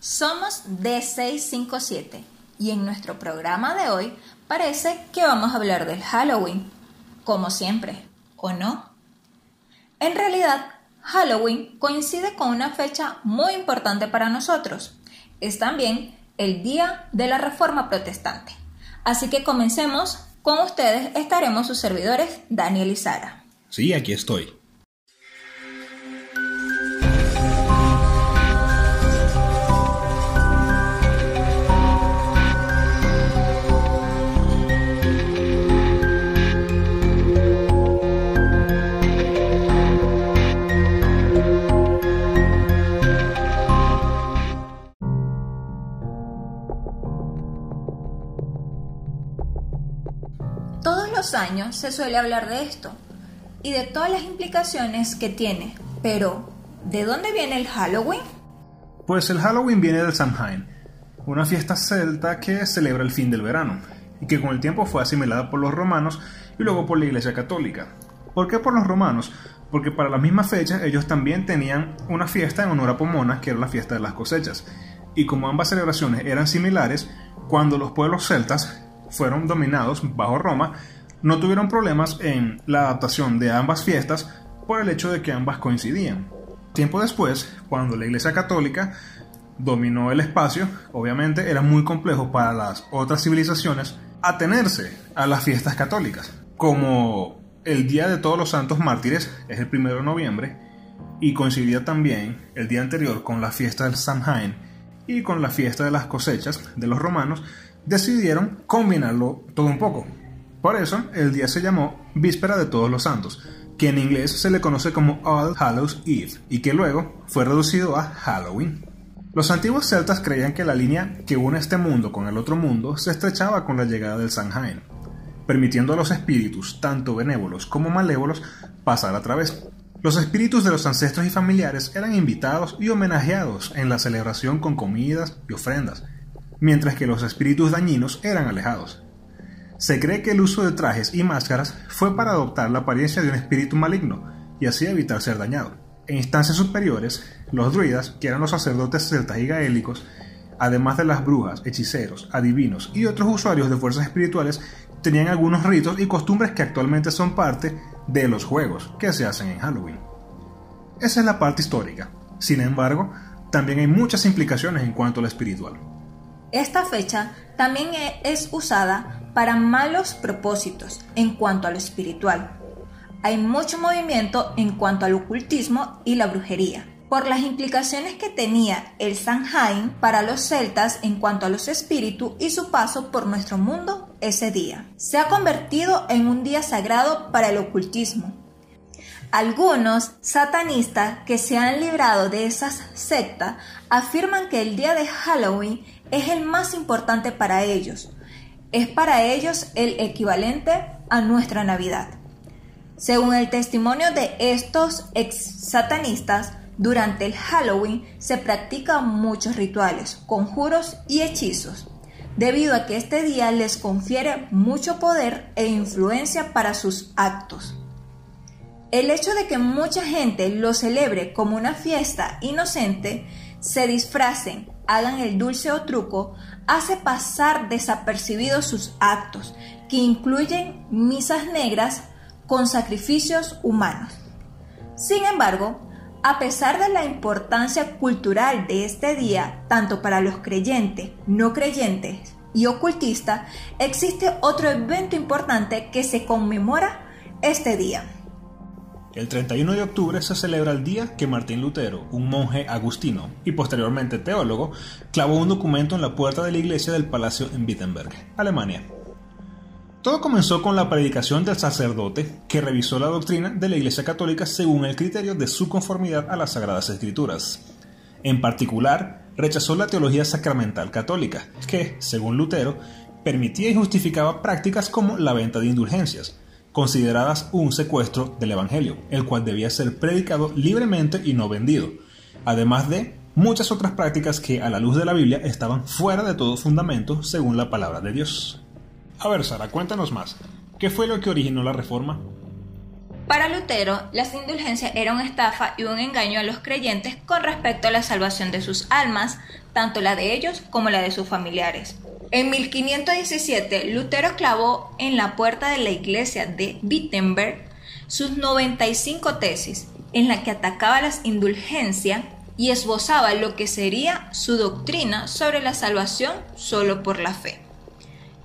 Somos D657 y en nuestro programa de hoy parece que vamos a hablar del Halloween, como siempre, ¿o no? En realidad, Halloween coincide con una fecha muy importante para nosotros. Es también el Día de la Reforma Protestante. Así que comencemos. Con ustedes estaremos sus servidores Daniel y Sara. Sí, aquí estoy. Años se suele hablar de esto y de todas las implicaciones que tiene, pero ¿de dónde viene el Halloween? Pues el Halloween viene del Samhain, una fiesta celta que celebra el fin del verano y que con el tiempo fue asimilada por los romanos y luego por la Iglesia Católica. ¿Por qué por los romanos? Porque para la misma fecha ellos también tenían una fiesta en honor a Pomona, que era la fiesta de las cosechas. Y como ambas celebraciones eran similares, cuando los pueblos celtas fueron dominados bajo Roma, no tuvieron problemas en la adaptación de ambas fiestas por el hecho de que ambas coincidían. Tiempo después, cuando la Iglesia Católica dominó el espacio, obviamente era muy complejo para las otras civilizaciones atenerse a las fiestas católicas. Como el Día de Todos los Santos Mártires es el 1 de noviembre y coincidía también el día anterior con la fiesta del Samhain y con la fiesta de las cosechas de los romanos, decidieron combinarlo todo un poco. Por eso el día se llamó Víspera de Todos los Santos, que en inglés se le conoce como All Hallows Eve y que luego fue reducido a Halloween. Los antiguos celtas creían que la línea que une este mundo con el otro mundo se estrechaba con la llegada del Samhain, permitiendo a los espíritus, tanto benévolos como malévolos, pasar a través. Los espíritus de los ancestros y familiares eran invitados y homenajeados en la celebración con comidas y ofrendas, mientras que los espíritus dañinos eran alejados. Se cree que el uso de trajes y máscaras fue para adoptar la apariencia de un espíritu maligno y así evitar ser dañado. En instancias superiores, los druidas, que eran los sacerdotes celtas y gaélicos, además de las brujas, hechiceros, adivinos y otros usuarios de fuerzas espirituales, tenían algunos ritos y costumbres que actualmente son parte de los juegos que se hacen en Halloween. Esa es la parte histórica. Sin embargo, también hay muchas implicaciones en cuanto a lo espiritual. Esta fecha también e- es usada para malos propósitos en cuanto a lo espiritual. Hay mucho movimiento en cuanto al ocultismo y la brujería, por las implicaciones que tenía el Samhain para los celtas en cuanto a los espíritus y su paso por nuestro mundo ese día. Se ha convertido en un día sagrado para el ocultismo, algunos satanistas que se han librado de esas sectas afirman que el día de Halloween es el más importante para ellos. Es para ellos el equivalente a nuestra Navidad. Según el testimonio de estos ex satanistas, durante el Halloween se practican muchos rituales, conjuros y hechizos, debido a que este día les confiere mucho poder e influencia para sus actos. El hecho de que mucha gente lo celebre como una fiesta inocente, se disfracen, hagan el dulce o truco, hace pasar desapercibidos sus actos, que incluyen misas negras con sacrificios humanos. Sin embargo, a pesar de la importancia cultural de este día, tanto para los creyentes, no creyentes y ocultistas, existe otro evento importante que se conmemora este día. El 31 de octubre se celebra el día que Martín Lutero, un monje agustino y posteriormente teólogo, clavó un documento en la puerta de la iglesia del palacio en Wittenberg, Alemania. Todo comenzó con la predicación del sacerdote que revisó la doctrina de la Iglesia Católica según el criterio de su conformidad a las Sagradas Escrituras. En particular, rechazó la teología sacramental católica, que, según Lutero, permitía y justificaba prácticas como la venta de indulgencias, consideradas un secuestro del Evangelio, el cual debía ser predicado libremente y no vendido, además de muchas otras prácticas que a la luz de la Biblia estaban fuera de todo fundamento según la palabra de Dios. A ver, Sara, cuéntanos más. ¿Qué fue lo que originó la reforma? Para Lutero, las indulgencias eran una estafa y un engaño a los creyentes con respecto a la salvación de sus almas, tanto la de ellos como la de sus familiares. En 1517, Lutero clavó en la puerta de la iglesia de Wittenberg sus 95 tesis, en la que atacaba las indulgencias y esbozaba lo que sería su doctrina sobre la salvación solo por la fe.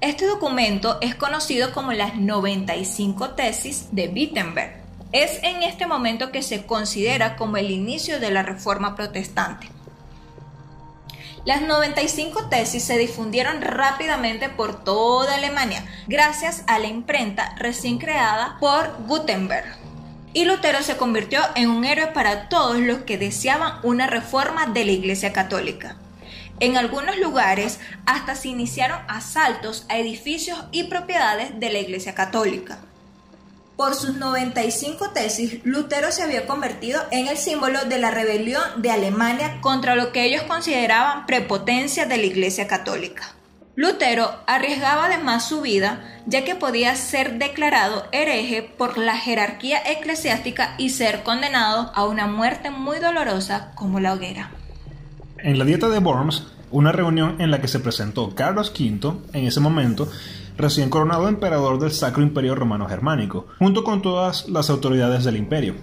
Este documento es conocido como las 95 tesis de Wittenberg. Es en este momento que se considera como el inicio de la Reforma Protestante. Las 95 tesis se difundieron rápidamente por toda Alemania gracias a la imprenta recién creada por Gutenberg y Lutero se convirtió en un héroe para todos los que deseaban una reforma de la Iglesia Católica. En algunos lugares hasta se iniciaron asaltos a edificios y propiedades de la Iglesia Católica. Por sus 95 tesis, Lutero se había convertido en el símbolo de la rebelión de Alemania contra lo que ellos consideraban prepotencia de la Iglesia Católica. Lutero arriesgaba además su vida, ya que podía ser declarado hereje por la jerarquía eclesiástica y ser condenado a una muerte muy dolorosa como la hoguera. En la dieta de Worms, una reunión en la que se presentó Carlos V, en ese momento, recién coronado emperador del Sacro Imperio Romano Germánico, junto con todas las autoridades del imperio.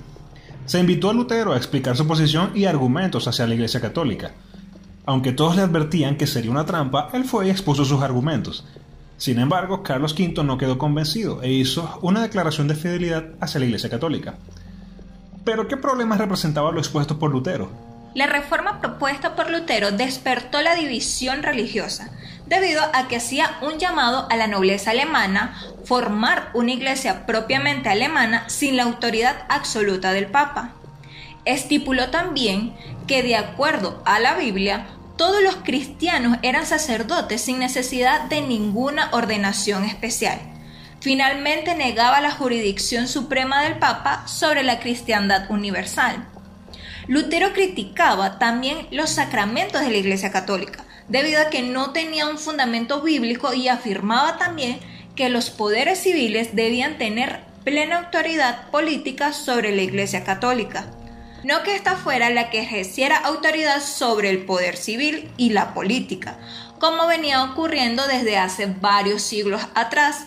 Se invitó a Lutero a explicar su posición y argumentos hacia la Iglesia Católica, aunque todos le advertían que sería una trampa, él fue y expuso sus argumentos. Sin embargo, Carlos V no quedó convencido e hizo una declaración de fidelidad hacia la Iglesia Católica. Pero, ¿qué problemas representaba lo expuesto por Lutero? La reforma propuesta por Lutero despertó la división religiosa, debido a que hacía un llamado a la nobleza alemana formar una iglesia propiamente alemana sin la autoridad absoluta del Papa. Estipuló también que de acuerdo a la Biblia, todos los cristianos eran sacerdotes sin necesidad de ninguna ordenación especial. Finalmente negaba la jurisdicción suprema del Papa sobre la cristiandad universal. Lutero criticaba también los sacramentos de la Iglesia Católica, debido a que no tenía un fundamento bíblico y afirmaba también que los poderes civiles debían tener plena autoridad política sobre la Iglesia Católica no que ésta fuera la que ejerciera autoridad sobre el poder civil y la política, como venía ocurriendo desde hace varios siglos atrás.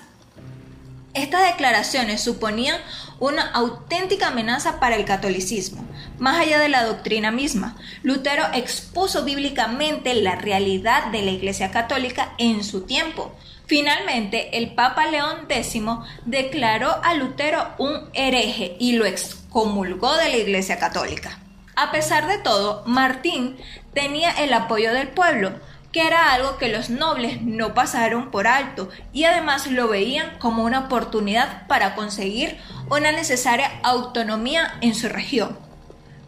Estas declaraciones suponían una auténtica amenaza para el catolicismo, más allá de la doctrina misma. Lutero expuso bíblicamente la realidad de la Iglesia Católica en su tiempo. Finalmente, el Papa León X declaró a Lutero un hereje y lo excomulgó de la Iglesia Católica. A pesar de todo, Martín tenía el apoyo del pueblo, que era algo que los nobles no pasaron por alto y además lo veían como una oportunidad para conseguir una necesaria autonomía en su región.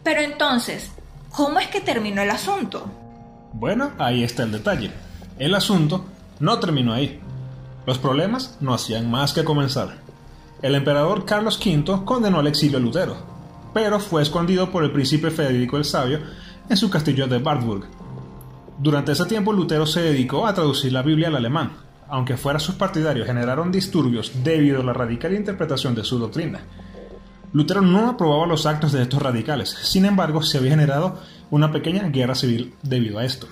Pero entonces, ¿cómo es que terminó el asunto? Bueno, ahí está el detalle. El asunto no terminó ahí. Los problemas no hacían más que comenzar. El emperador Carlos V condenó al exilio a Lutero, pero fue escondido por el príncipe Federico el Sabio en su castillo de Wartburg. Durante ese tiempo Lutero se dedicó a traducir la Biblia al alemán, aunque fuera sus partidarios generaron disturbios debido a la radical interpretación de su doctrina. Lutero no aprobaba los actos de estos radicales, sin embargo se había generado una pequeña guerra civil debido a esto.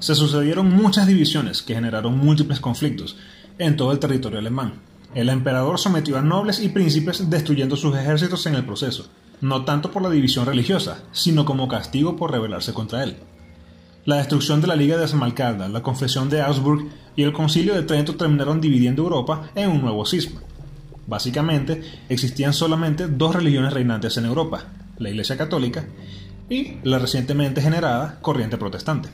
Se sucedieron muchas divisiones que generaron múltiples conflictos en todo el territorio alemán. El emperador sometió a nobles y príncipes destruyendo sus ejércitos en el proceso, no tanto por la división religiosa, sino como castigo por rebelarse contra él. La destrucción de la Liga de Esmalcalda, la Confesión de Augsburg y el Concilio de Trento terminaron dividiendo Europa en un nuevo cisma. Básicamente, existían solamente dos religiones reinantes en Europa, la Iglesia Católica y la recientemente generada corriente protestante.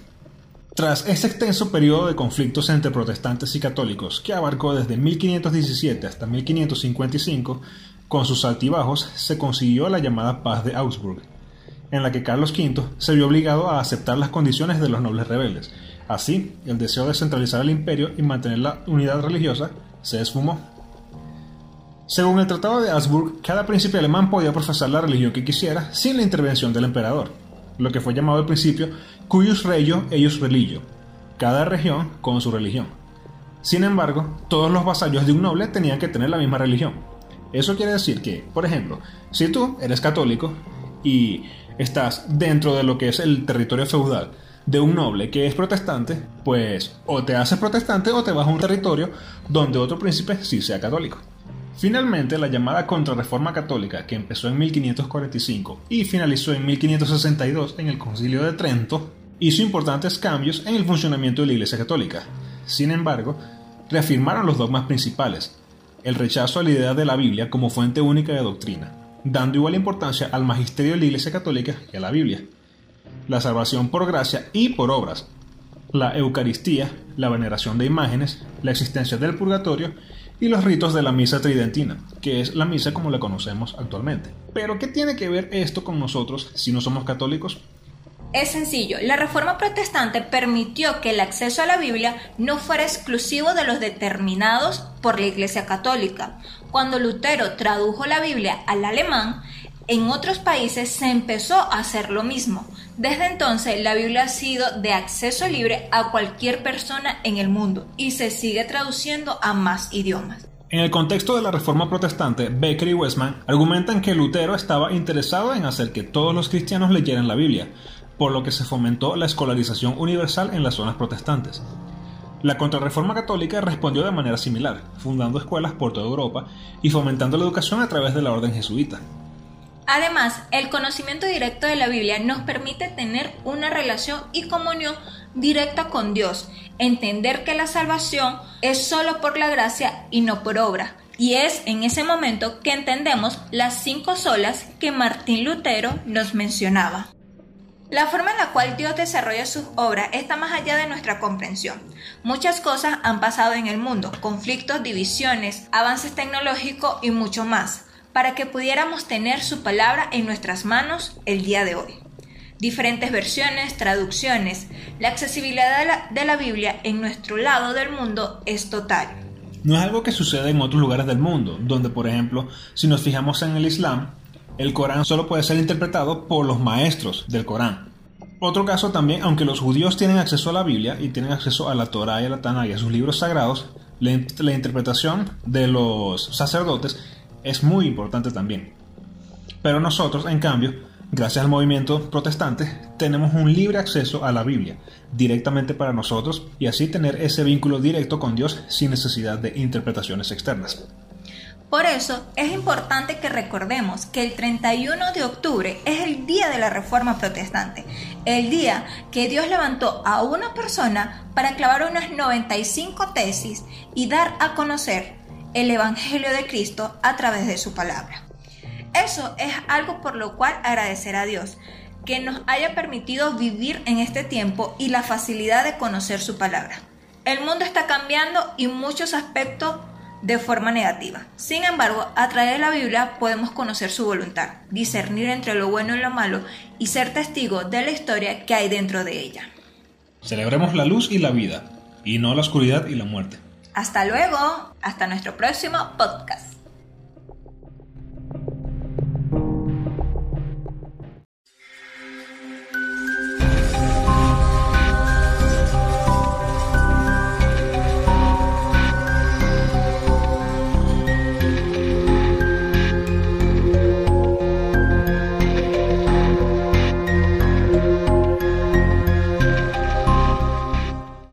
Tras ese extenso periodo de conflictos entre protestantes y católicos, que abarcó desde 1517 hasta 1555, con sus altibajos se consiguió la llamada Paz de Augsburg, en la que Carlos V se vio obligado a aceptar las condiciones de los nobles rebeldes. Así, el deseo de centralizar el imperio y mantener la unidad religiosa se esfumó. Según el Tratado de Augsburg, cada príncipe alemán podía profesar la religión que quisiera sin la intervención del emperador, lo que fue llamado al principio cuius regio eius religio, cada región con su religión. Sin embargo, todos los vasallos de un noble tenían que tener la misma religión. Eso quiere decir que, por ejemplo, si tú eres católico y estás dentro de lo que es el territorio feudal de un noble que es protestante, pues o te haces protestante o te vas a un territorio donde otro príncipe sí sea católico. Finalmente, la llamada Contrarreforma Católica, que empezó en 1545 y finalizó en 1562 en el Concilio de Trento, hizo importantes cambios en el funcionamiento de la Iglesia Católica. Sin embargo, reafirmaron los dogmas principales, el rechazo a la idea de la Biblia como fuente única de doctrina, dando igual importancia al magisterio de la Iglesia Católica que a la Biblia, la salvación por gracia y por obras, la Eucaristía, la veneración de imágenes, la existencia del purgatorio y los ritos de la misa tridentina, que es la misa como la conocemos actualmente. Pero ¿qué tiene que ver esto con nosotros si no somos católicos? Es sencillo, la Reforma Protestante permitió que el acceso a la Biblia no fuera exclusivo de los determinados por la Iglesia Católica. Cuando Lutero tradujo la Biblia al alemán, en otros países se empezó a hacer lo mismo. Desde entonces la Biblia ha sido de acceso libre a cualquier persona en el mundo y se sigue traduciendo a más idiomas. En el contexto de la Reforma Protestante, Becker y Westman argumentan que Lutero estaba interesado en hacer que todos los cristianos leyeran la Biblia, por lo que se fomentó la escolarización universal en las zonas protestantes. La Contrarreforma Católica respondió de manera similar, fundando escuelas por toda Europa y fomentando la educación a través de la orden jesuita. Además, el conocimiento directo de la Biblia nos permite tener una relación y comunión directa con Dios, entender que la salvación es solo por la gracia y no por obra. Y es en ese momento que entendemos las cinco solas que Martín Lutero nos mencionaba. La forma en la cual Dios desarrolla sus obras está más allá de nuestra comprensión. Muchas cosas han pasado en el mundo, conflictos, divisiones, avances tecnológicos y mucho más, para que pudiéramos tener su palabra en nuestras manos el día de hoy. Diferentes versiones, traducciones, la accesibilidad de la, Biblia en nuestro lado del mundo es total. No es algo que sucede en otros lugares del mundo, donde por ejemplo, si nos fijamos en el Islam, el Corán solo puede ser interpretado por los maestros del Corán. Otro caso también, aunque los judíos tienen acceso a la Biblia y tienen acceso a la Torah y a la Tanakh y a sus libros sagrados, la, la interpretación de los sacerdotes es muy importante también. Pero nosotros, en cambio, gracias al movimiento protestante, tenemos un libre acceso a la Biblia directamente para nosotros y así tener ese vínculo directo con Dios sin necesidad de interpretaciones externas. Por eso es importante que recordemos que el 31 de octubre es el día de la Reforma Protestante, el día que Dios levantó a una persona para clavar unas 95 tesis y dar a conocer el Evangelio de Cristo a través de su palabra. Eso es algo por lo cual agradecer a Dios, que nos haya permitido vivir en este tiempo y la facilidad de conocer su palabra. El mundo está cambiando y muchos aspectos de forma negativa. Sin embargo, a través de la Biblia podemos conocer su voluntad, discernir entre lo bueno y lo malo y ser testigos de la historia que hay dentro de ella. Celebremos la luz y la vida, y no la oscuridad y la muerte. Hasta luego, hasta nuestro próximo podcast.